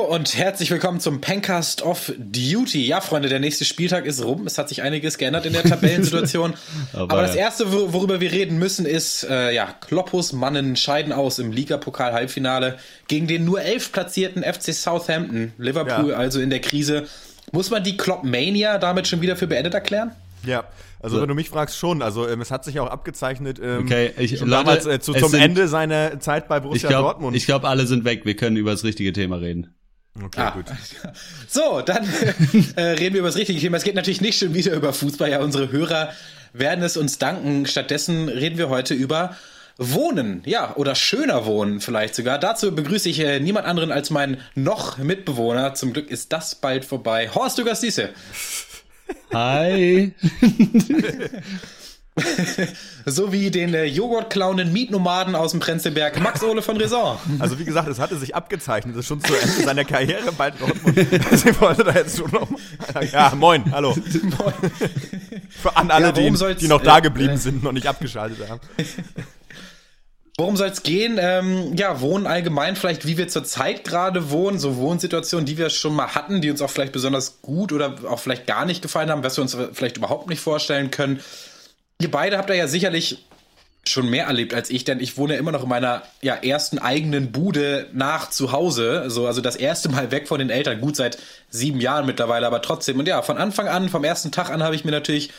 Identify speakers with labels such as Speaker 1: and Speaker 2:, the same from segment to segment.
Speaker 1: Hallo und herzlich willkommen zum Pencast of Duty. Ja, Freunde, der nächste Spieltag ist rum. Es hat sich einiges geändert in der Tabellensituation. Aber, Aber, das erste, worüber wir reden müssen, ist, äh, ja, Kloppus Mannen scheiden aus im Ligapokal-Halbfinale gegen den nur elf platzierten FC Southampton. Liverpool ja. also in der Krise. Muss man die Klopp-Mania damit schon wieder für beendet erklären?
Speaker 2: Ja, also so. wenn du mich fragst, schon. Also ähm, es hat sich auch abgezeichnet ähm,
Speaker 3: okay, ich,
Speaker 2: Leute, damals äh, zu, zum sind, Ende seiner Zeit bei Borussia
Speaker 3: ich glaub,
Speaker 2: Dortmund.
Speaker 3: Ich glaube, alle sind weg. Wir können über das richtige Thema reden.
Speaker 1: Okay, ah. gut. So, dann äh, reden wir über das richtige Thema. Es geht natürlich nicht schon wieder über Fußball. Ja, unsere Hörer werden es uns danken. Stattdessen reden wir heute über Wohnen, ja, oder schöner Wohnen vielleicht sogar. Dazu begrüße ich äh, niemand anderen als meinen noch Mitbewohner. Zum Glück ist das bald vorbei. Horst Lukas Diese.
Speaker 3: Hi.
Speaker 1: so wie den äh, Joghurt-klauenden Mietnomaden aus dem Prenzlberg, Max Ole von Raison.
Speaker 2: Also wie gesagt, es hatte sich abgezeichnet, es ist schon zu Ende seiner Karriere bald Dortmund. Sie wollte da jetzt schon noch Ja, moin, hallo. Moin. Für an alle, ja, die, die noch da geblieben äh, sind, noch nicht abgeschaltet haben.
Speaker 1: Worum soll es gehen? Ähm, ja, Wohnen allgemein, vielleicht wie wir zurzeit gerade wohnen, so Wohnsituationen, die wir schon mal hatten, die uns auch vielleicht besonders gut oder auch vielleicht gar nicht gefallen haben, was wir uns vielleicht überhaupt nicht vorstellen können. Ihr beide habt da ja sicherlich schon mehr erlebt als ich, denn ich wohne immer noch in meiner ja, ersten eigenen Bude nach zu Hause. So, also das erste Mal weg von den Eltern. Gut, seit sieben Jahren mittlerweile, aber trotzdem. Und ja, von Anfang an, vom ersten Tag an habe ich mir natürlich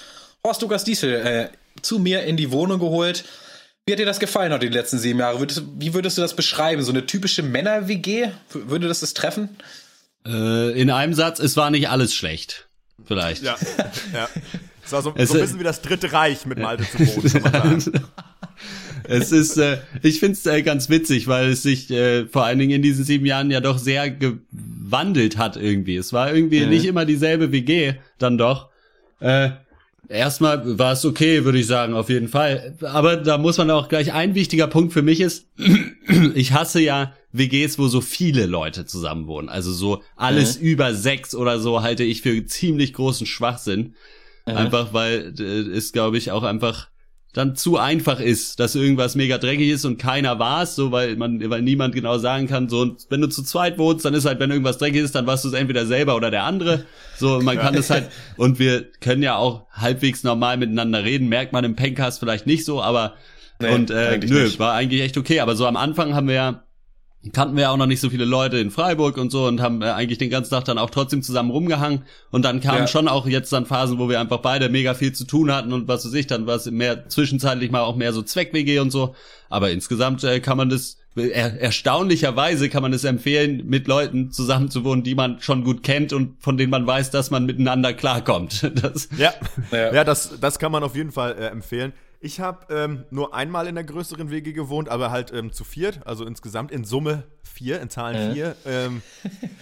Speaker 1: Horst Lukas Diesel äh, zu mir in die Wohnung geholt. Wie hat dir das gefallen heute die letzten sieben Jahre? Würdest, wie würdest du das beschreiben? So eine typische Männer-WG? Würde das das treffen?
Speaker 3: Äh, in einem Satz, es war nicht alles schlecht. Vielleicht.
Speaker 2: Ja, ja. Es war so, es so ein bisschen wie das Dritte Reich mit Malte zu wohnen,
Speaker 3: es ist, äh, ich finde es äh, ganz witzig, weil es sich äh, vor allen Dingen in diesen sieben Jahren ja doch sehr gewandelt hat irgendwie. Es war irgendwie mhm. nicht immer dieselbe WG, dann doch. Äh, Erstmal war es okay, würde ich sagen, auf jeden Fall. Aber da muss man auch gleich ein wichtiger Punkt für mich ist, ich hasse ja WGs, wo so viele Leute zusammen wohnen. Also so alles äh. über sechs oder so halte ich für ziemlich großen Schwachsinn. Äh. Einfach weil äh, es, glaube ich, auch einfach dann zu einfach ist, dass irgendwas mega dreckig ist und keiner war es, so weil man, weil niemand genau sagen kann, so und wenn du zu zweit wohnst, dann ist halt, wenn irgendwas dreckig ist, dann warst du es entweder selber oder der andere. So, man kann es halt, und wir können ja auch halbwegs normal miteinander reden, merkt man im Pencast vielleicht nicht so, aber nee, und äh, nö, nicht. war eigentlich echt okay. Aber so am Anfang haben wir ja kannten wir ja auch noch nicht so viele Leute in Freiburg und so und haben äh, eigentlich den ganzen Tag dann auch trotzdem zusammen rumgehangen und dann kamen ja. schon auch jetzt dann Phasen, wo wir einfach beide mega viel zu tun hatten und was weiß ich, dann war es mehr zwischenzeitlich mal auch mehr so Zweck-WG und so, aber insgesamt äh, kann man das er, erstaunlicherweise kann man es empfehlen, mit Leuten zusammenzuwohnen, die man schon gut kennt und von denen man weiß, dass man miteinander klarkommt.
Speaker 2: Das, ja, ja, ja das, das kann man auf jeden Fall äh, empfehlen. Ich habe ähm, nur einmal in der größeren WG gewohnt, aber halt ähm, zu viert, also insgesamt in Summe vier, in Zahlen äh. vier. Ähm,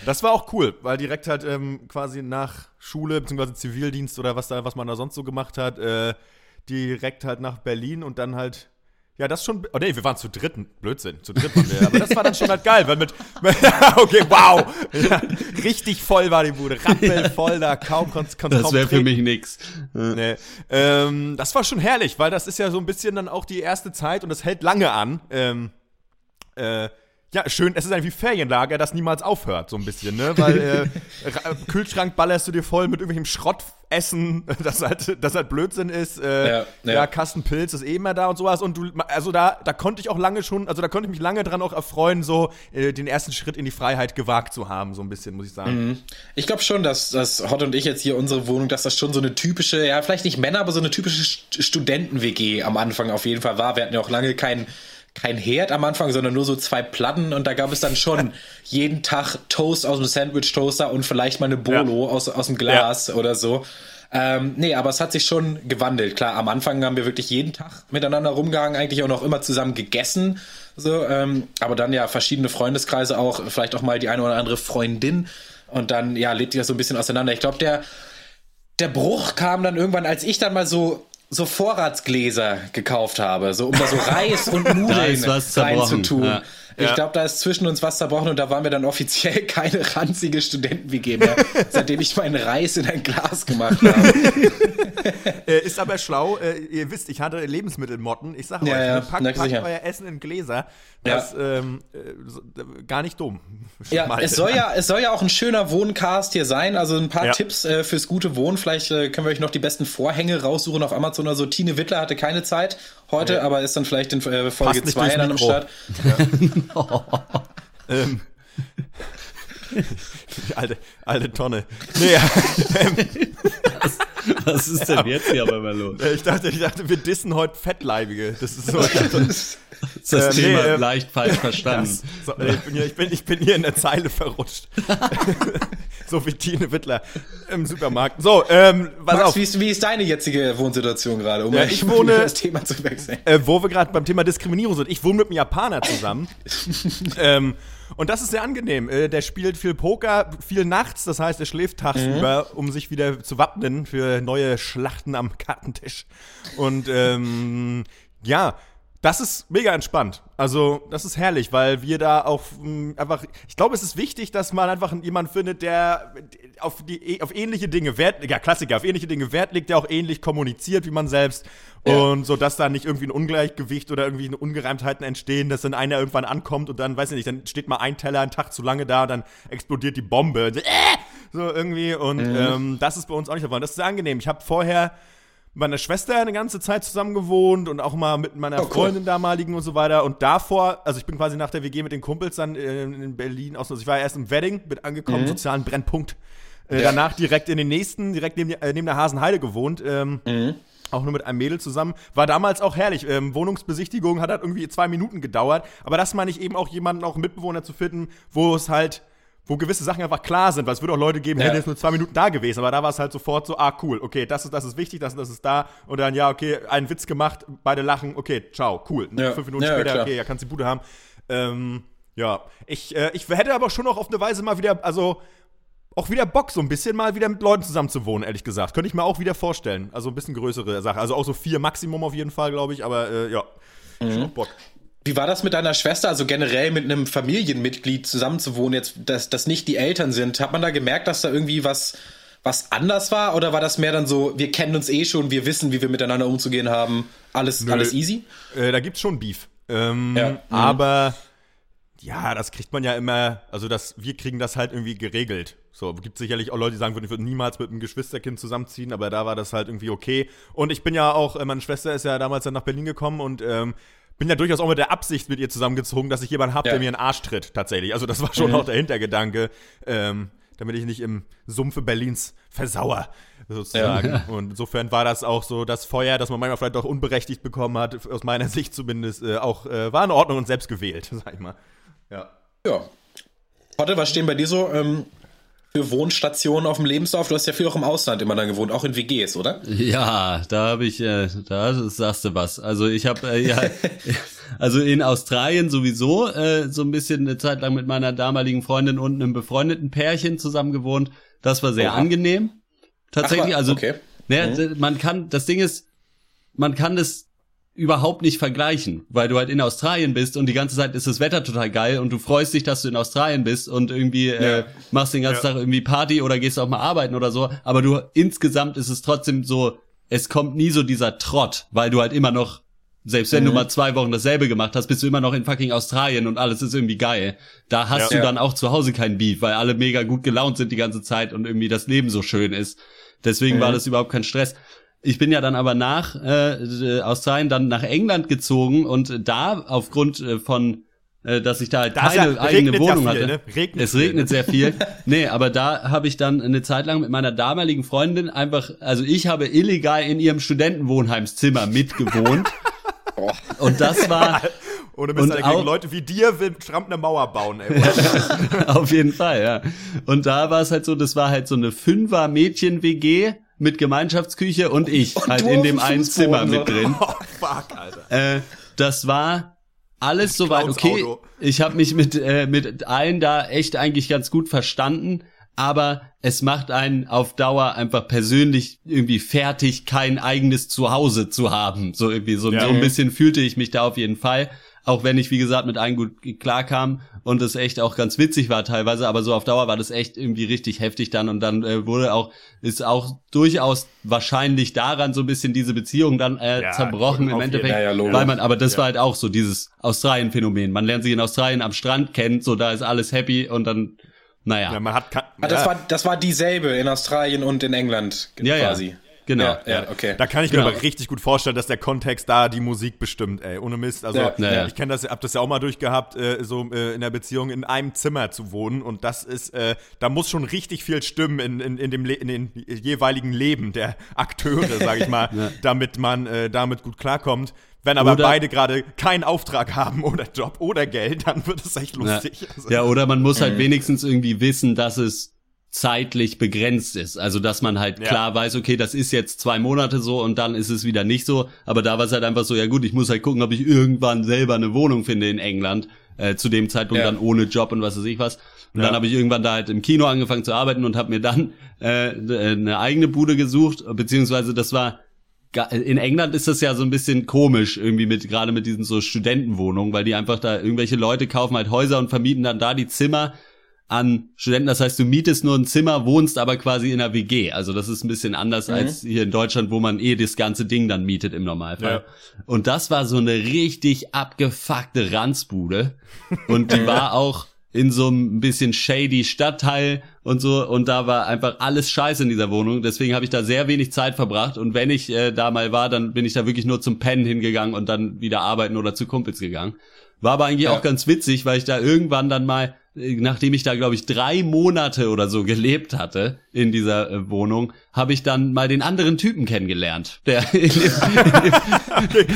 Speaker 2: das war auch cool, weil direkt halt ähm, quasi nach Schule bzw. Zivildienst oder was da, was man da sonst so gemacht hat, äh, direkt halt nach Berlin und dann halt ja, das schon. Oh nee, wir waren zu dritten. Blödsinn. Zu dritt waren wir. Aber das war dann schon halt geil, weil mit. okay, wow. Ja, richtig voll war die Bude. Rappelvoll da, kaum konntest
Speaker 3: konnt Das wäre für mich nix.
Speaker 2: Nee. Ähm, das war schon herrlich, weil das ist ja so ein bisschen dann auch die erste Zeit und das hält lange an. Ähm, äh, ja, schön, es ist ein wie Ferienlager, das niemals aufhört, so ein bisschen, ne? Weil äh, Kühlschrank ballerst du dir voll mit irgendwelchem Schrottessen, das halt, das halt Blödsinn ist. Äh, ja, ja. ja, Kastenpilz ist eh immer da und sowas. Und du, also da, da konnte ich auch lange schon, also da konnte ich mich lange dran auch erfreuen, so äh, den ersten Schritt in die Freiheit gewagt zu haben, so ein bisschen, muss ich sagen.
Speaker 1: Mhm. Ich glaube schon, dass, dass Hot und ich jetzt hier unsere Wohnung, dass das schon so eine typische, ja, vielleicht nicht Männer, aber so eine typische Studenten-WG am Anfang auf jeden Fall war. Wir hatten ja auch lange keinen kein Herd am Anfang, sondern nur so zwei Platten und da gab es dann schon jeden Tag Toast aus dem Sandwich-Toaster und vielleicht mal eine Bolo ja. aus, aus dem Glas ja. oder so. Ähm, nee, aber es hat sich schon gewandelt. Klar, am Anfang haben wir wirklich jeden Tag miteinander rumgehangen, eigentlich auch noch immer zusammen gegessen. So, ähm, aber dann ja verschiedene Freundeskreise auch, vielleicht auch mal die eine oder andere Freundin. Und dann, ja, lebt sich das so ein bisschen auseinander. Ich glaube, der, der Bruch kam dann irgendwann, als ich dann mal so so Vorratsgläser gekauft habe, so um da so Reis und Nudeln reinzutun. Ja. Ich ja. glaube, da ist zwischen uns was zerbrochen und da waren wir dann offiziell keine ranzige Studenten-WG mehr, seitdem ich meinen Reis in ein Glas gemacht habe.
Speaker 2: äh, ist aber schlau. Äh, ihr wisst, ich hatte Lebensmittelmotten. Ich sage
Speaker 1: ja,
Speaker 2: euch,
Speaker 1: ja.
Speaker 2: packt, packt euer Essen in Gläser. Das ja. ähm, äh, gar nicht dumm.
Speaker 1: Ja, es soll ja, es soll ja auch ein schöner Wohncast hier sein. Also ein paar ja. Tipps äh, fürs gute Wohnen. Vielleicht äh, können wir euch noch die besten Vorhänge raussuchen auf Amazon. Also Tine Wittler hatte keine Zeit heute, ja. aber ist dann vielleicht in äh, Folge 2 dann am Start.
Speaker 2: ähm. alte, alte Tonne. Nee, ähm,
Speaker 3: was, was, ist denn jetzt hier aber mal los?
Speaker 2: Ich dachte, ich dachte, wir dissen heute Fettleibige. Das ist so.
Speaker 3: ist das ähm, Thema nee, äh, leicht falsch verstanden.
Speaker 2: Das, so, ich, bin hier, ich, bin, ich bin hier in der Zeile verrutscht. so wie Tine Wittler im Supermarkt. So, ähm,
Speaker 1: was Max, auf. Wie ist, wie ist deine jetzige Wohnsituation gerade,
Speaker 2: um ja, ich wohne, das Thema zu wechseln? Äh, wo wir gerade beim Thema Diskriminierung sind. Ich wohne mit einem Japaner zusammen. ähm, und das ist sehr angenehm. Äh, der spielt viel Poker, viel nachts, das heißt, er schläft tagsüber, mhm. um sich wieder zu wappnen für neue Schlachten am Kartentisch. Und ähm, ja, das ist mega entspannt. Also, das ist herrlich, weil wir da auch mh, hm, einfach. Ich glaube, es ist wichtig, dass man einfach jemanden findet, der auf, die, auf ähnliche Dinge Wert, ja, Klassiker, auf ähnliche Dinge Wert legt, der auch ähnlich kommuniziert wie man selbst. Ja. Und so, dass da nicht irgendwie ein Ungleichgewicht oder irgendwie Ungereimtheiten entstehen, dass dann einer irgendwann ankommt und dann, weiß ich nicht, dann steht mal ein Teller einen Tag zu lange da, dann explodiert die Bombe. So, äh! so irgendwie. Und mhm. ähm, das ist bei uns auch nicht der Das ist sehr angenehm. Ich habe vorher meiner Schwester eine ganze Zeit zusammen gewohnt und auch mal mit meiner oh, cool. Freundin damaligen und so weiter. Und davor, also ich bin quasi nach der WG mit den Kumpels dann in Berlin aus. Also ich war erst im Wedding, bin angekommen, mhm. sozialen Brennpunkt. Äh, ja. Danach direkt in den nächsten, direkt neben, äh, neben der Hasenheide gewohnt. Ähm, mhm. Auch nur mit einem Mädel zusammen. War damals auch herrlich. Ähm, Wohnungsbesichtigung hat halt irgendwie zwei Minuten gedauert. Aber das meine ich eben auch jemanden, auch einen Mitbewohner zu finden, wo es halt wo gewisse Sachen einfach klar sind, weil es würde auch Leute geben, ja. hätte jetzt nur zwei Minuten da gewesen, aber da war es halt sofort so, ah, cool, okay, das ist, das ist wichtig, das, das ist da und dann, ja, okay, einen Witz gemacht, beide lachen, okay, ciao, cool. Ja. Fünf Minuten ja, später, okay, ja, kannst die Bude haben. Ähm, ja, ich, äh, ich hätte aber schon noch auf eine Weise mal wieder, also auch wieder Bock, so ein bisschen mal wieder mit Leuten zusammen zu wohnen, ehrlich gesagt. Könnte ich mir auch wieder vorstellen. Also ein bisschen größere Sache. Also auch so vier Maximum auf jeden Fall, glaube ich, aber äh, ja, mhm. schon auch Bock.
Speaker 1: Wie war das mit deiner Schwester, also generell mit einem Familienmitglied zusammenzuwohnen, jetzt, dass das nicht die Eltern sind? Hat man da gemerkt, dass da irgendwie was, was anders war? Oder war das mehr dann so, wir kennen uns eh schon, wir wissen, wie wir miteinander umzugehen haben, alles, Nö, alles easy?
Speaker 2: Äh, da gibt's schon Beef. Ähm, ja. Mhm. Aber ja, das kriegt man ja immer, also das, wir kriegen das halt irgendwie geregelt. So, gibt sicherlich auch Leute, die sagen würden, ich würde niemals mit einem Geschwisterkind zusammenziehen, aber da war das halt irgendwie okay. Und ich bin ja auch, äh, meine Schwester ist ja damals dann nach Berlin gekommen und ähm, bin ja durchaus auch mit der Absicht mit ihr zusammengezogen, dass ich jemanden habe, ja. der mir einen Arsch tritt, tatsächlich. Also das war schon mhm. auch der Hintergedanke, ähm, damit ich nicht im Sumpfe Berlins versauer, sozusagen. Ja. Und insofern war das auch so das Feuer, das man manchmal vielleicht auch unberechtigt bekommen hat, aus meiner Sicht zumindest, äh, auch äh, war in Ordnung und selbst gewählt, sag ich mal. Ja.
Speaker 1: Ja. Warte, was stehen bei dir so ähm, für Wohnstationen auf dem Lebenslauf? Du hast ja viel auch im Ausland immer dann gewohnt, auch in WGs, oder?
Speaker 3: Ja, da habe ich, äh, da sagst du was. Also ich habe äh, ja, also in Australien sowieso äh, so ein bisschen eine Zeit lang mit meiner damaligen Freundin und einem befreundeten Pärchen zusammen gewohnt. Das war sehr Oha. angenehm. Tatsächlich, Ach, also okay. ne, mhm. man kann, das Ding ist, man kann das überhaupt nicht vergleichen, weil du halt in Australien bist und die ganze Zeit ist das Wetter total geil und du freust dich, dass du in Australien bist und irgendwie äh, ja. äh, machst den ganzen ja. Tag irgendwie Party oder gehst auch mal arbeiten oder so, aber du insgesamt ist es trotzdem so, es kommt nie so dieser Trott, weil du halt immer noch selbst wenn mhm. du mal zwei Wochen dasselbe gemacht hast, bist du immer noch in fucking Australien und alles ist irgendwie geil. Da hast ja. du dann auch zu Hause kein Beef, weil alle mega gut gelaunt sind die ganze Zeit und irgendwie das Leben so schön ist. Deswegen mhm. war das überhaupt kein Stress. Ich bin ja dann aber nach äh, Australien dann nach England gezogen und da aufgrund äh, von äh, dass ich da halt das keine ja, eigene Wohnung ja viel, hatte. Ne? Regnet es regnet viel, ne? sehr viel. nee, aber da habe ich dann eine Zeit lang mit meiner damaligen Freundin einfach, also ich habe illegal in ihrem Studentenwohnheimszimmer mitgewohnt. und das war
Speaker 2: Oder bist du gegen Leute wie dir will Trump eine Mauer bauen, ey.
Speaker 3: Auf jeden Fall, ja. Und da war es halt so, das war halt so eine Fünfer Mädchen-WG mit Gemeinschaftsküche und ich und halt in dem einen Zimmer mit drin. Oh, fuck, Alter. Äh, das war alles soweit okay. Auto. Ich habe mich mit äh, mit allen da echt eigentlich ganz gut verstanden, aber es macht einen auf Dauer einfach persönlich irgendwie fertig, kein eigenes Zuhause zu haben. So irgendwie so, ja. so ein bisschen fühlte ich mich da auf jeden Fall. Auch wenn ich, wie gesagt, mit allen gut klarkam und es echt auch ganz witzig war teilweise, aber so auf Dauer war das echt irgendwie richtig heftig dann und dann äh, wurde auch, ist auch durchaus wahrscheinlich daran so ein bisschen diese Beziehung dann äh, ja, zerbrochen im Endeffekt, ja, ja, weil man, aber das war halt auch so dieses Australien-Phänomen. Man lernt sich in Australien am Strand kennen, so da ist alles happy und dann naja. Ja,
Speaker 1: man hat ah, das, war, das war dieselbe in Australien und in England quasi.
Speaker 2: Ja. Genau. Ja, ja, okay. Da kann ich genau. mir aber richtig gut vorstellen, dass der Kontext da die Musik bestimmt, ey. Ohne Mist. Also, ja, ja. ich kenne das, hab das ja auch mal durchgehabt, äh, so äh, in der Beziehung in einem Zimmer zu wohnen. Und das ist, äh, da muss schon richtig viel stimmen in, in, in, dem in den jeweiligen Leben der Akteure, sag ich mal, damit man äh, damit gut klarkommt. Wenn aber oder, beide gerade keinen Auftrag haben oder Job oder Geld, dann wird es echt lustig.
Speaker 3: Ja, also, ja oder man muss halt mhm. wenigstens irgendwie wissen, dass es zeitlich begrenzt ist. Also dass man halt ja. klar weiß, okay, das ist jetzt zwei Monate so und dann ist es wieder nicht so. Aber da war es halt einfach so, ja gut, ich muss halt gucken, ob ich irgendwann selber eine Wohnung finde in England. Äh, zu dem Zeitpunkt ja. dann ohne Job und was weiß ich was. Und ja. dann habe ich irgendwann da halt im Kino angefangen zu arbeiten und habe mir dann äh, eine eigene Bude gesucht, beziehungsweise das war in England ist das ja so ein bisschen komisch irgendwie mit gerade mit diesen so Studentenwohnungen, weil die einfach da irgendwelche Leute kaufen halt Häuser und vermieten dann da die Zimmer an Studenten. Das heißt, du mietest nur ein Zimmer, wohnst aber quasi in einer WG. Also das ist ein bisschen anders mhm. als hier in Deutschland, wo man eh das ganze Ding dann mietet im Normalfall. Ja. Und das war so eine richtig abgefuckte Ranzbude. Und die war auch in so einem bisschen shady Stadtteil und so und da war einfach alles scheiße in dieser Wohnung. Deswegen habe ich da sehr wenig Zeit verbracht und wenn ich äh, da mal war, dann bin ich da wirklich nur zum Pennen hingegangen und dann wieder arbeiten oder zu Kumpels gegangen. War aber eigentlich ja. auch ganz witzig, weil ich da irgendwann dann mal nachdem ich da, glaube ich, drei Monate oder so gelebt hatte in dieser äh, Wohnung, habe ich dann mal den anderen Typen kennengelernt, der in dem, in, dem,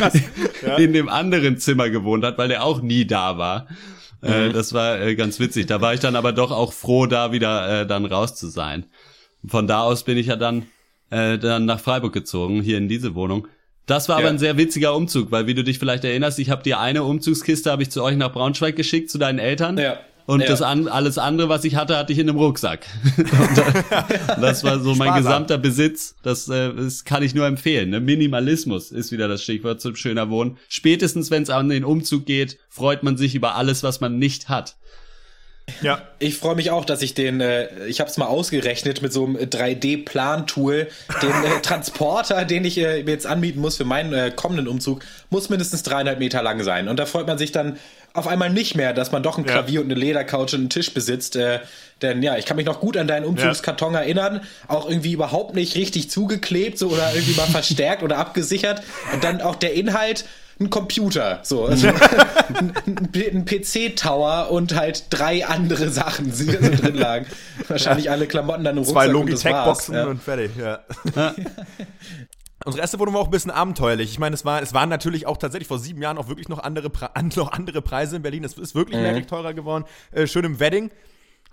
Speaker 3: ja. in dem, anderen Zimmer gewohnt hat, weil der auch nie da war. Äh, mhm. das war äh, ganz witzig. Da war ich dann aber doch auch froh, da wieder äh, dann raus zu sein. Von da aus bin ich ja dann, äh, dann nach Freiburg gezogen, hier in diese Wohnung. Das war ja. aber ein sehr witziger Umzug, weil wie du dich vielleicht erinnerst, ich habe dir eine Umzugskiste habe ich zu euch nach Braunschweig geschickt zu deinen Eltern. Ja. Und ja. das an, alles andere, was ich hatte, hatte ich in einem Rucksack. und, das war so mein Sparsam. gesamter Besitz. Das, äh, das kann ich nur empfehlen. Ne? Minimalismus ist wieder das Stichwort zum schöner Wohnen. Spätestens, wenn es an den Umzug geht, freut man sich über alles, was man nicht hat.
Speaker 1: Ja. Ich freue mich auch, dass ich den, äh, ich habe es mal ausgerechnet mit so einem 3D-Plan-Tool, den äh, Transporter, den ich äh, mir jetzt anbieten muss für meinen äh, kommenden Umzug, muss mindestens dreieinhalb Meter lang sein. Und da freut man sich dann auf einmal nicht mehr, dass man doch ein Klavier ja. und eine Ledercouch und einen Tisch besitzt. Äh, denn ja, ich kann mich noch gut an deinen Umzugskarton ja. erinnern. Auch irgendwie überhaupt nicht richtig zugeklebt so, oder irgendwie mal verstärkt oder abgesichert. Und dann auch der Inhalt ein Computer, so also ein, ein PC-Tower und halt drei andere Sachen, die so drin lagen. Wahrscheinlich alle Klamotten dann im
Speaker 2: Rucksack Zwei Logitech-Boxen und, und, fertig. Ja. Unsere erste Wohnung war auch ein bisschen abenteuerlich. Ich meine, es, war, es waren natürlich auch tatsächlich vor sieben Jahren auch wirklich noch andere, noch andere Preise in Berlin. Es ist wirklich mhm. merklich teurer geworden. Äh, schön im Wedding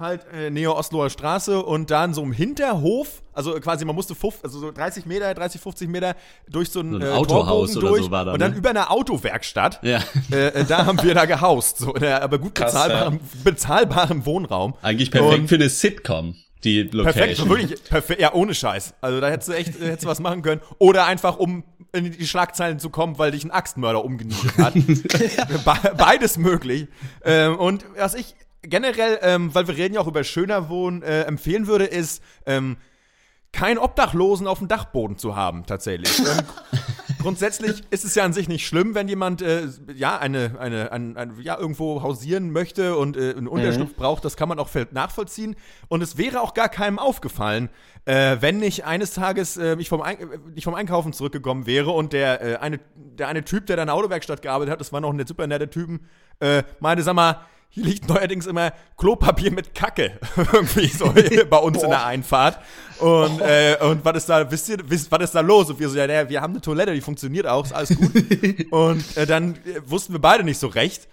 Speaker 2: halt äh, Nähe Osloer Straße und dann so im Hinterhof, also quasi man musste 50, also so 30 Meter, 30, 50 Meter durch so ein, so ein äh, Autohaus durch oder so war da, und dann ne? über eine Autowerkstatt. Ja. Äh, äh, da haben wir da gehaust, so in der, aber gut Krass, bezahlbarem, ja. bezahlbarem Wohnraum.
Speaker 3: Eigentlich perfekt und, für eine Sitcom. Die Location.
Speaker 2: Perfekt, wirklich, perfekt, ja, ohne Scheiß. Also da hättest du echt hättest du was machen können. Oder einfach, um in die Schlagzeilen zu kommen, weil dich ein Axtmörder umgenietet hat. Beides möglich. Ähm, und was ich generell, ähm, weil wir reden ja auch über schöner Wohnen, äh, empfehlen würde, ist, ähm, kein Obdachlosen auf dem Dachboden zu haben, tatsächlich. ähm, grundsätzlich ist es ja an sich nicht schlimm, wenn jemand äh, ja eine, eine, ein, ein, ja, irgendwo hausieren möchte und äh, einen Unterschlupf mhm. braucht, das kann man auch nachvollziehen. Und es wäre auch gar keinem aufgefallen, äh, wenn nicht eines Tages äh, ich, vom ich vom Einkaufen zurückgekommen wäre und der, äh, eine, der eine Typ, der da in der Autowerkstatt gearbeitet hat, das war noch ein super netter Typen, äh, meinte, sag mal, hier liegt neuerdings immer Klopapier mit Kacke irgendwie so bei uns Boah. in der Einfahrt. Und, äh, und was ist da, wisst ihr, wisst, was ist da los? Und wir so, ja, ja, wir haben eine Toilette, die funktioniert auch, ist alles gut. und äh, dann äh, wussten wir beide nicht so recht.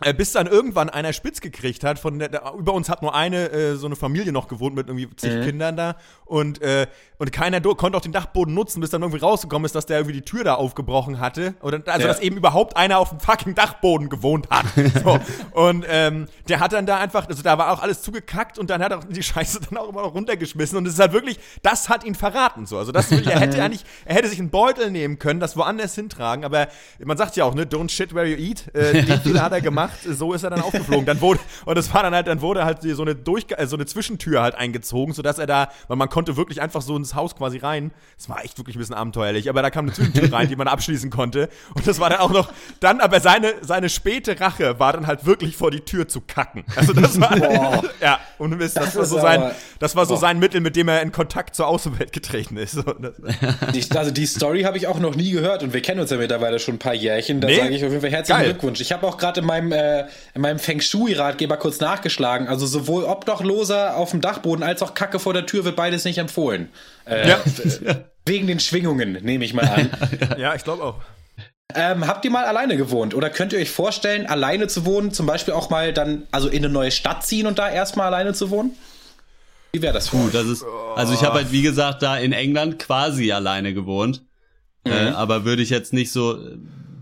Speaker 2: Äh, bis dann irgendwann einer spitz gekriegt hat. Von der, der, über uns hat nur eine äh, so eine Familie noch gewohnt mit irgendwie zig mhm. Kindern da und äh, und keiner konnte auch den Dachboden nutzen, bis dann irgendwie rausgekommen ist, dass der irgendwie die Tür da aufgebrochen hatte oder also ja. dass eben überhaupt einer auf dem fucking Dachboden gewohnt hat. so. Und ähm, der hat dann da einfach, also da war auch alles zugekackt und dann hat er die Scheiße dann auch immer noch runtergeschmissen und es ist halt wirklich, das hat ihn verraten so. Also das er hätte eigentlich, er hätte sich einen Beutel nehmen können, das woanders hintragen, aber man sagt ja auch ne, don't shit where you eat. Äh, den Fehler hat er gemacht gemacht, so ist er dann aufgeflogen. Dann wurde, und es war dann halt, dann wurde halt so eine Durch, äh, so eine Zwischentür halt eingezogen, sodass er da, weil man konnte wirklich einfach so ins Haus quasi rein. Es war echt wirklich ein bisschen abenteuerlich, aber da kam eine Zwischentür rein, die man abschließen konnte. Und das war dann auch noch, dann aber seine, seine späte Rache war dann halt wirklich vor die Tür zu kacken. Also das war, ja, und Mist, das, das war so sein, das war so sein Mittel, mit dem er in Kontakt zur Außenwelt getreten ist.
Speaker 1: Die, also die Story habe ich auch noch nie gehört und wir kennen uns ja mittlerweile schon ein paar Jährchen. Da nee. sage ich auf jeden Fall herzlichen Geil. Glückwunsch. Ich habe auch gerade in meinem äh, in meinem Feng Shui-Ratgeber kurz nachgeschlagen. Also sowohl Obdachloser auf dem Dachboden als auch Kacke vor der Tür wird beides nicht empfohlen. Äh, ja. Wegen den Schwingungen, nehme ich mal an.
Speaker 2: ja, ich glaube auch.
Speaker 1: Ähm, habt ihr mal alleine gewohnt oder könnt ihr euch vorstellen, alleine zu wohnen, zum Beispiel auch mal dann, also in eine neue Stadt ziehen und da erstmal alleine zu wohnen? Wie wäre das?
Speaker 3: Gut, das ist, also ich habe halt wie gesagt da in England quasi alleine gewohnt, äh, mhm. äh, aber würde ich jetzt nicht so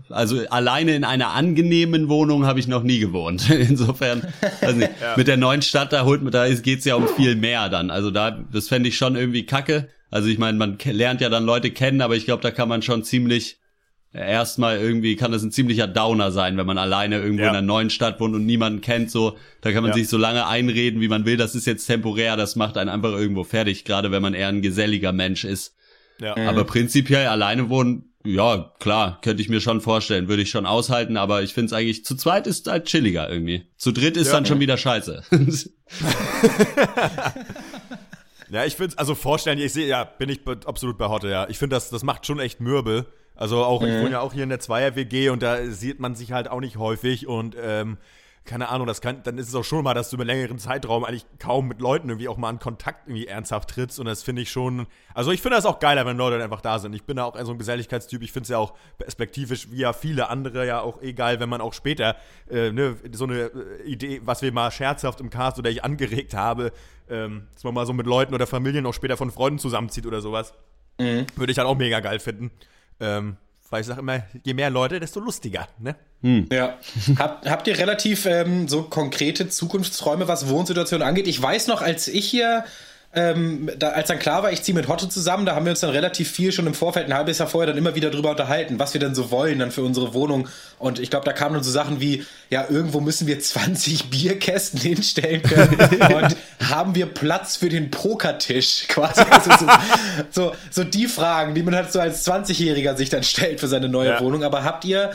Speaker 3: also alleine in einer angenehmen Wohnung habe ich noch nie gewohnt. Insofern, also nicht, ja. mit der neuen Stadt, da holt da geht's ja um viel mehr dann. Also da, das fände ich schon irgendwie kacke. Also ich meine, man lernt ja dann Leute kennen, aber ich glaube, da kann man schon ziemlich erstmal irgendwie kann das ein ziemlicher Downer sein, wenn man alleine irgendwo ja. in einer neuen Stadt wohnt und niemanden kennt. So, da kann man ja. sich so lange einreden, wie man will. Das ist jetzt temporär. Das macht einen einfach irgendwo fertig, gerade wenn man eher ein geselliger Mensch ist. Ja. Aber prinzipiell alleine wohnen ja, klar, könnte ich mir schon vorstellen, würde ich schon aushalten, aber ich finde es eigentlich, zu zweit ist halt chilliger irgendwie. Zu dritt ist ja, dann schon wieder scheiße.
Speaker 2: ja, ich finde also vorstellen, ich sehe, ja, bin ich absolut bei Hotte, ja. Ich finde, das, das macht schon echt mürbe. Also auch, mhm. ich wohne ja auch hier in der Zweier-WG und da sieht man sich halt auch nicht häufig und ähm, keine Ahnung, das kann, dann ist es auch schon mal, dass du über längeren Zeitraum eigentlich kaum mit Leuten irgendwie auch mal in Kontakt irgendwie ernsthaft trittst und das finde ich schon, also ich finde das auch geiler, wenn Leute einfach da sind. Ich bin da auch so ein Geselligkeitstyp, ich finde es ja auch perspektivisch, wie ja viele andere ja auch egal, wenn man auch später äh, ne, so eine äh, Idee, was wir mal scherzhaft im Cast oder ich angeregt habe, ähm, dass man mal so mit Leuten oder Familien auch später von Freunden zusammenzieht oder sowas, mhm. würde ich halt auch mega geil finden. Ähm, weil ich sage immer, je mehr Leute, desto lustiger, ne?
Speaker 1: Hm. Ja. Hab, habt ihr relativ ähm, so konkrete Zukunftsträume, was Wohnsituation angeht? Ich weiß noch, als ich hier ähm, da, als dann klar war, ich ziehe mit Hotte zusammen, da haben wir uns dann relativ viel schon im Vorfeld, ein halbes Jahr vorher, dann immer wieder drüber unterhalten, was wir denn so wollen dann für unsere Wohnung. Und ich glaube, da kamen dann so Sachen wie, ja, irgendwo müssen wir 20 Bierkästen hinstellen können und haben wir Platz für den Pokertisch quasi. Also so, so, so, die Fragen, die man halt so als 20-Jähriger sich dann stellt für seine neue ja. Wohnung. Aber habt ihr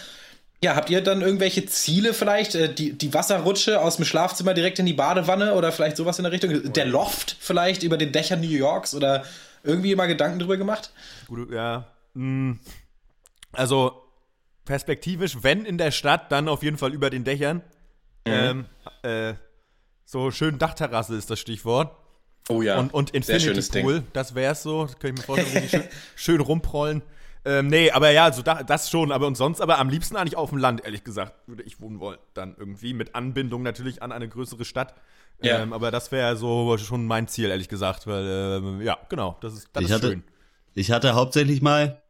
Speaker 1: ja, habt ihr dann irgendwelche Ziele vielleicht? Äh, die, die Wasserrutsche aus dem Schlafzimmer direkt in die Badewanne oder vielleicht sowas in der Richtung? Der Loft vielleicht über den Dächern New Yorks oder irgendwie mal Gedanken drüber gemacht?
Speaker 2: Gut, ja. Hm. Also perspektivisch, wenn in der Stadt, dann auf jeden Fall über den Dächern. Mhm. Ähm, äh, so schön Dachterrasse ist das Stichwort.
Speaker 1: Oh ja.
Speaker 2: Und, und Infinity Pool, Ding. das wär's so. Das könnte ich mir vorstellen, schön, schön rumprollen. Ähm, nee, aber ja, so da, das schon. Aber und sonst aber am liebsten eigentlich auf dem Land, ehrlich gesagt, würde ich wohnen wollen. Dann irgendwie mit Anbindung natürlich an eine größere Stadt. Ja. Ähm, aber das wäre so schon mein Ziel, ehrlich gesagt. Weil, ähm, ja, genau, das ist, das
Speaker 3: ich
Speaker 2: ist
Speaker 3: hatte,
Speaker 2: schön.
Speaker 3: Ich hatte hauptsächlich mal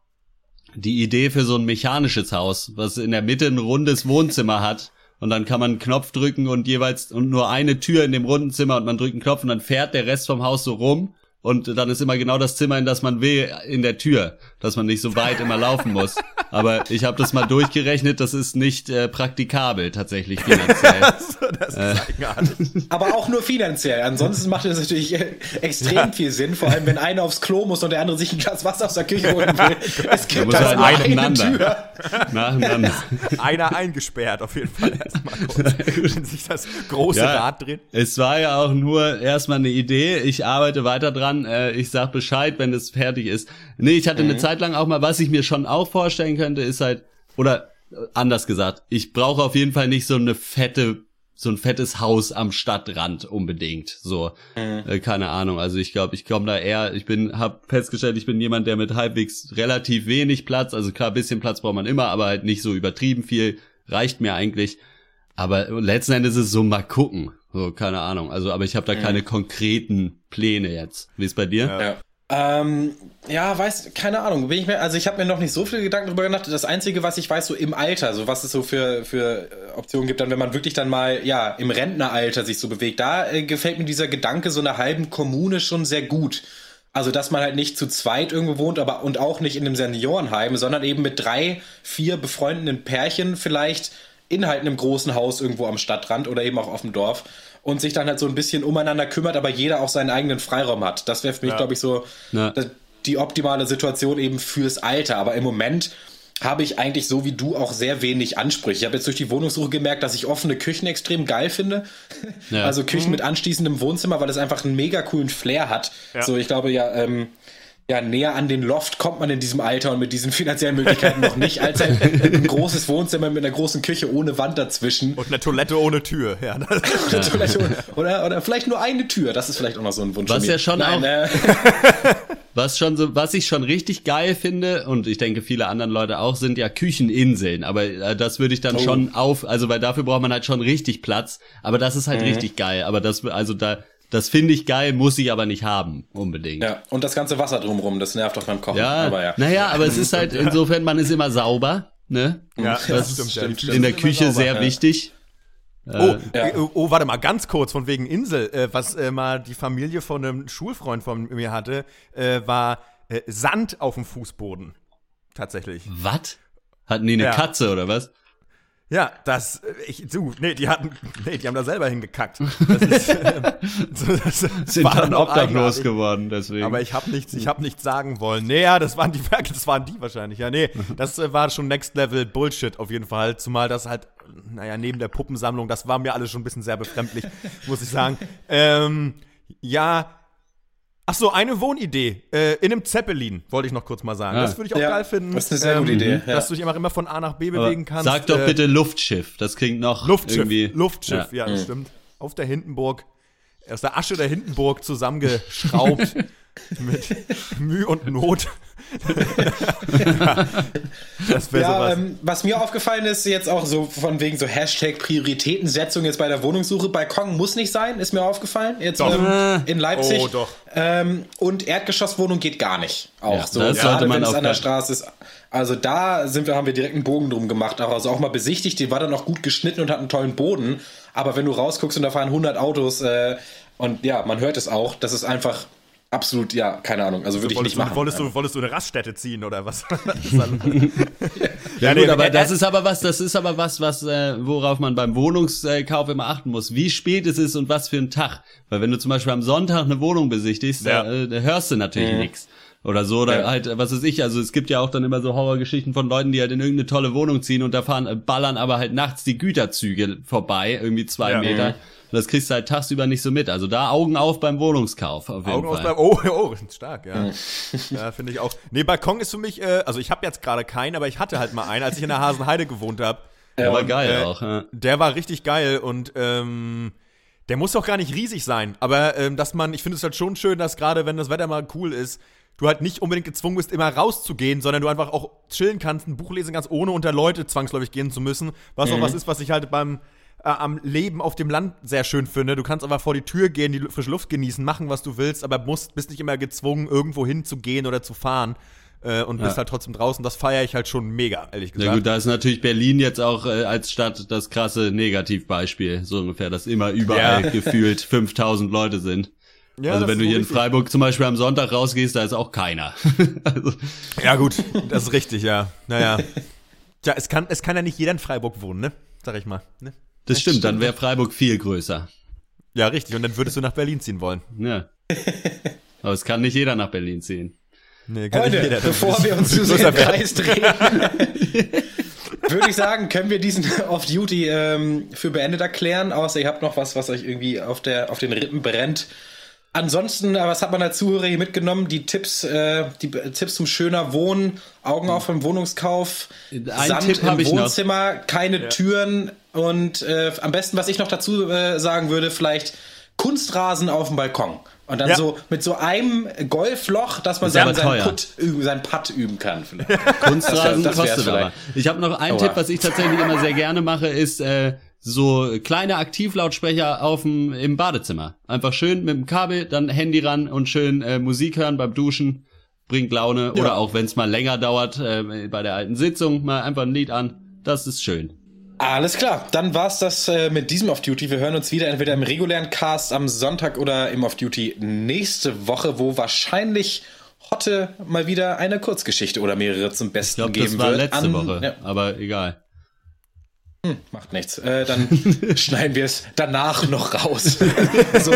Speaker 3: die Idee für so ein mechanisches Haus, was in der Mitte ein rundes Wohnzimmer hat. Und dann kann man einen Knopf drücken und jeweils und nur eine Tür in dem runden Zimmer und man drückt einen Knopf und dann fährt der Rest vom Haus so rum und dann ist immer genau das Zimmer, in das man will, in der Tür, dass man nicht so weit immer laufen muss. Aber ich habe das mal durchgerechnet, das ist nicht äh, praktikabel tatsächlich finanziell. das
Speaker 1: äh. Aber auch nur finanziell. Ansonsten macht das natürlich äh, extrem ja. viel Sinn, vor allem wenn einer aufs Klo muss und der andere sich ein Glas Wasser aus der Küche holen will. Es gibt
Speaker 3: halt eine Tür. Nacheinander.
Speaker 2: Einer eingesperrt auf jeden Fall erstmal kurz, wenn sich das große ja, Rad dreht.
Speaker 3: Es war ja auch nur erstmal eine Idee. Ich arbeite weiter dran. Äh, ich sag Bescheid, wenn es fertig ist. Nee, ich hatte mhm. eine Zeit lang auch mal, was ich mir schon auch vorstellen könnte, ist halt, oder äh, anders gesagt, ich brauche auf jeden Fall nicht so eine fette so ein fettes Haus am Stadtrand unbedingt. So, mhm. äh, keine Ahnung. Also ich glaube, ich komme da eher, ich bin, hab festgestellt, ich bin jemand, der mit halbwegs relativ wenig Platz, also klar, bisschen Platz braucht man immer, aber halt nicht so übertrieben viel, reicht mir eigentlich. Aber letzten Endes ist es so mal gucken. So, keine Ahnung. Also, aber ich habe da
Speaker 1: Mhm.
Speaker 3: keine konkreten Pläne jetzt. Wie ist bei dir?
Speaker 1: Ja. Ähm, ja, weiß, keine Ahnung. Bin ich mir, also ich habe mir noch nicht so viele Gedanken darüber gemacht. Das Einzige, was ich weiß, so im Alter, so was es so für, für äh, Optionen gibt, dann, wenn man wirklich dann mal, ja, im Rentneralter sich so bewegt, da äh, gefällt mir dieser Gedanke so einer halben Kommune schon sehr gut. Also, dass man halt nicht zu zweit irgendwo wohnt, aber und auch nicht in einem Seniorenheim, sondern eben mit drei, vier befreundeten Pärchen vielleicht in halt einem großen Haus irgendwo am Stadtrand oder eben auch auf dem Dorf und sich dann halt so ein bisschen umeinander kümmert, aber jeder auch seinen eigenen Freiraum hat. Das wäre für mich,
Speaker 2: Ja.
Speaker 1: glaube ich, so
Speaker 3: Ja.
Speaker 1: das, die optimale Situation eben fürs Alter. Aber im Moment habe ich eigentlich so wie du auch sehr wenig Ansprüche. Ich habe jetzt durch die Wohnungssuche gemerkt, dass ich offene Küchen extrem geil finde.
Speaker 3: Ja.
Speaker 1: Also Küchen mit anschließendem Wohnzimmer, weil es einfach einen mega coolen Flair hat.
Speaker 2: Ja.
Speaker 1: So, ich glaube ja, ähm, ja, näher an den Loft kommt man in diesem Alter und mit diesen finanziellen Möglichkeiten noch nicht, als ein, ein großes Wohnzimmer mit einer großen Küche ohne Wand dazwischen.
Speaker 2: Und eine Toilette ohne Tür. Ja,
Speaker 1: Oder, Toilette oder, oder vielleicht nur eine Tür. Das ist vielleicht auch noch so ein Wunsch.
Speaker 3: Was ja schon
Speaker 1: Nein,
Speaker 3: auch-
Speaker 1: Äh,
Speaker 3: Was schon so, was ich schon richtig geil finde, und ich denke viele anderen Leute auch, sind ja Kücheninseln. Aber äh, das würde ich dann
Speaker 1: Oh.
Speaker 3: schon auf, also weil dafür braucht man halt schon richtig Platz. Aber das ist halt
Speaker 1: Mhm.
Speaker 3: richtig geil. Aber das, also da, das finde ich geil, muss ich aber nicht haben, unbedingt.
Speaker 1: ja, und das ganze Wasser drumrum, das nervt doch beim Kochen.
Speaker 3: Ja,
Speaker 1: aber ja.
Speaker 3: naja, aber es ist halt insofern, man ist immer sauber, ne?
Speaker 2: ja,
Speaker 3: Das
Speaker 2: das stimmt.
Speaker 1: stimmt.
Speaker 3: In der Küche
Speaker 2: sauber.
Speaker 3: sehr
Speaker 1: ja.
Speaker 3: wichtig.
Speaker 2: Oh,
Speaker 1: Ja.
Speaker 2: äh, oh, warte mal, ganz kurz von wegen Insel. Äh, was äh, mal die Familie von einem Schulfreund von mir hatte, äh, war äh, Sand auf dem Fußboden. Tatsächlich.
Speaker 3: Was? Hatten die eine
Speaker 2: Ja.
Speaker 3: Katze oder was?
Speaker 2: Ja, das, äh, ich, du, nee, die hatten, nee, die haben da selber hingekackt. Das ist, äh, das
Speaker 3: Sind
Speaker 2: war
Speaker 3: dann obdachlos
Speaker 2: eigenartig.
Speaker 3: geworden, deswegen.
Speaker 2: Aber ich habe nichts, ich habe nichts sagen wollen. Nee, ja, das waren die Werke, das waren die wahrscheinlich. Ja, nee, das äh, war schon Next Level Bullshit auf jeden Fall. Zumal das halt, naja, neben der Puppensammlung, das war mir alles schon ein bisschen sehr befremdlich, muss ich sagen. Ähm, ja. Ach so, eine Wohnidee. Äh, in einem Zeppelin, wollte ich noch kurz mal sagen.
Speaker 3: Ah.
Speaker 2: Das würde ich auch
Speaker 1: Ja,
Speaker 2: geil finden. Ähm,
Speaker 1: das ist eine sehr gute Idee, ja.
Speaker 2: Dass du dich immer, immer von A nach B
Speaker 3: Aber
Speaker 2: bewegen kannst.
Speaker 3: Sag doch
Speaker 2: Äh,
Speaker 3: bitte Luftschiff, das klingt noch
Speaker 2: Luftschiff.
Speaker 3: irgendwie.
Speaker 2: Luftschiff, ja, das stimmt. Auf der Hindenburg, aus der Asche der Hindenburg zusammengeschraubt. mit Mühe und Not. das wäre
Speaker 1: Ja,
Speaker 2: sowas.
Speaker 1: ähm, was mir aufgefallen ist, jetzt auch so von wegen so Hashtag Prioritätensetzung jetzt bei der Wohnungssuche. Balkon muss nicht sein, ist mir aufgefallen. Jetzt
Speaker 2: Doch.
Speaker 1: ähm, in Leipzig.
Speaker 2: Oh, doch.
Speaker 1: Ähm, und Erdgeschosswohnung geht gar nicht. Auch
Speaker 3: Ja,
Speaker 1: so,
Speaker 3: das
Speaker 1: gerade wenn es an der Straße ist. Also da sind wir, haben wir direkt einen Bogen drum gemacht. Auch, Also auch mal besichtigt, die war dann auch gut geschnitten und hat einen tollen Boden. Aber wenn du rausguckst und da fahren 100 Autos äh, und ja, man hört es auch, das ist einfach absolut, ja, keine Ahnung. Also würde ich
Speaker 2: wolltest,
Speaker 1: nicht
Speaker 2: du,
Speaker 1: machen.
Speaker 2: wolltest, du, wolltest du eine Raststätte ziehen oder was?
Speaker 3: Ja,
Speaker 2: nee,
Speaker 3: gut, aber
Speaker 2: äh,
Speaker 3: das ist aber was, das ist aber was, was, äh, worauf man beim Wohnungskauf immer achten muss. Wie spät es ist und was für ein Tag. Weil wenn du zum Beispiel am Sonntag eine Wohnung besichtigst,
Speaker 2: Ja.
Speaker 3: da, äh, da hörst du natürlich nichts. Oder so, oder
Speaker 1: Ja.
Speaker 3: halt, was weiß ich, also es gibt ja auch dann immer so Horrorgeschichten von Leuten, die halt in irgendeine tolle Wohnung ziehen und da fahren, äh, ballern aber halt nachts die Güterzüge vorbei, irgendwie zwei
Speaker 2: Ja.
Speaker 3: Meter. Und das kriegst du halt tagsüber nicht so mit. Also da Augen auf beim Wohnungskauf, auf jeden
Speaker 2: Augen
Speaker 3: Fall.
Speaker 2: beim, oh, oh, stark, ja. Ja, finde ich auch. Nee, Balkon ist für mich, äh, also ich habe jetzt gerade keinen, aber ich hatte halt mal einen, als ich in der Hasenheide gewohnt habe.
Speaker 3: Ja, war geil
Speaker 2: äh,
Speaker 3: auch. Ja.
Speaker 2: Der war richtig geil und ähm, der muss doch gar nicht riesig sein. Aber ähm, dass man, ich finde es halt schon schön, dass gerade wenn das Wetter mal cool ist, du halt nicht unbedingt gezwungen bist, immer rauszugehen, sondern du einfach auch chillen kannst, ein Buch lesen kannst, ohne unter Leute zwangsläufig gehen zu müssen. Was auch was ist, was ich halt beim äh, am Leben auf dem Land sehr schön finde. Du kannst einfach vor die Tür gehen, die frische Luft genießen, machen, was du willst, aber musst, bist nicht immer gezwungen, irgendwo hinzugehen oder zu fahren. Äh, und bist halt trotzdem draußen. Das feiere ich halt schon mega, ehrlich gesagt.
Speaker 3: Ja gut, da ist natürlich Berlin jetzt auch äh, als Stadt das krasse Negativbeispiel, so ungefähr, dass immer überall
Speaker 2: Ja.
Speaker 3: gefühlt 5000 Leute sind.
Speaker 2: Ja,
Speaker 3: also
Speaker 2: das
Speaker 3: wenn du hier in. Freiburg zum Beispiel am Sonntag rausgehst, da ist auch keiner. also,
Speaker 2: Ja, gut, das ist richtig, ja. Naja. Tja, es kann, es kann ja nicht jeder in Freiburg wohnen, ne? Sag ich mal. Ne?
Speaker 3: das stimmt, dann wäre Freiburg viel größer.
Speaker 2: Ja, richtig. Und dann würdest du nach Berlin ziehen wollen.
Speaker 3: Ja. Aber es kann nicht jeder nach Berlin ziehen.
Speaker 2: Nee, kann
Speaker 1: Freunde,
Speaker 2: nicht jeder.
Speaker 1: bevor wir uns zu sehr im Kreis drehen, würde ich sagen, können wir diesen Off-Duty ähm, für beendet erklären, außer ihr habt noch was, was euch irgendwie auf, der, auf den Rippen brennt. Ansonsten, äh, was hat man als Zuhörer hier mitgenommen? Die Tipps, äh, die B- Tipps zum schöner Wohnen, Augen auf beim Wohnungskauf,
Speaker 3: Ein
Speaker 1: Sand
Speaker 3: Tipp
Speaker 1: im
Speaker 3: ich noch.
Speaker 1: Wohnzimmer, keine Türen und äh, am besten, was ich noch dazu äh, sagen würde, vielleicht Kunstrasen auf dem Balkon. Und dann
Speaker 2: Ja.
Speaker 1: so mit so einem Golfloch, dass man seinen
Speaker 3: teuer.
Speaker 1: Putt, seinen Putt üben kann.
Speaker 3: Kunstrasen
Speaker 1: Das wär- das
Speaker 3: kostet aber. Ich habe noch einen
Speaker 1: Aua.
Speaker 3: Tipp, was ich tatsächlich immer sehr gerne mache, ist äh, so kleine Aktivlautsprecher auf dem, im Badezimmer. Einfach schön mit dem Kabel, dann Handy ran und schön äh, Musik hören beim Duschen. Bringt Laune. Ja. Oder auch wenn es mal länger dauert, äh, bei der alten Sitzung, mal einfach ein Lied an. Das ist schön.
Speaker 1: Alles klar, dann war's das äh, mit diesem Off-Duty. Wir hören uns wieder entweder im regulären Cast am Sonntag oder im Off-Duty nächste Woche, wo wahrscheinlich Hotte mal wieder eine Kurzgeschichte oder mehrere zum Besten ich glaub, geben
Speaker 3: das war wird. letzte An, Woche, ja. aber egal.
Speaker 1: Hm, macht nichts. Äh, dann schneiden wir es danach noch raus. so,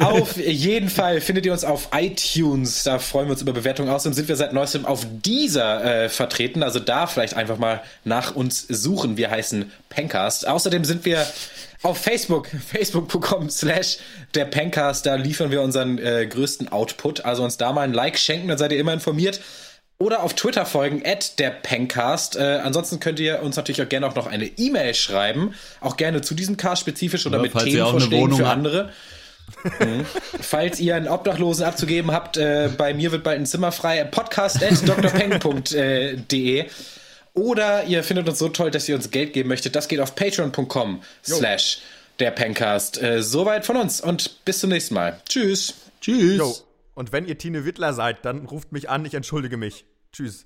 Speaker 1: auf jeden Fall findet ihr uns auf iTunes. Da freuen wir uns über Bewertungen. Außerdem sind wir seit neuestem auf dieser äh, vertreten. Also da vielleicht einfach mal nach uns suchen. Wir heißen Pencast. Außerdem sind wir auf Facebook, facebook.com slash der Pencast. Da liefern wir unseren äh, größten Output. Also uns da mal ein Like schenken, dann seid ihr immer informiert oder auf Twitter folgen, at der Pencast. Äh, ansonsten könnt ihr uns natürlich auch gerne auch noch eine E-Mail schreiben. Auch gerne zu diesem Cast spezifisch oder ja, mit Themenvorschlägen für andere. mhm. Falls ihr einen Obdachlosen abzugeben habt, äh, bei mir wird bald ein Zimmer frei. Podcast at drpeng.de oder ihr findet uns so toll, dass ihr uns Geld geben möchtet. Das geht auf patreon.com slash der Pencast. Äh, soweit von uns und bis zum nächsten Mal. Tschüss.
Speaker 2: Tschüss. Yo. Und wenn ihr Tine Wittler seid, dann ruft mich an, ich entschuldige mich. Tschüss.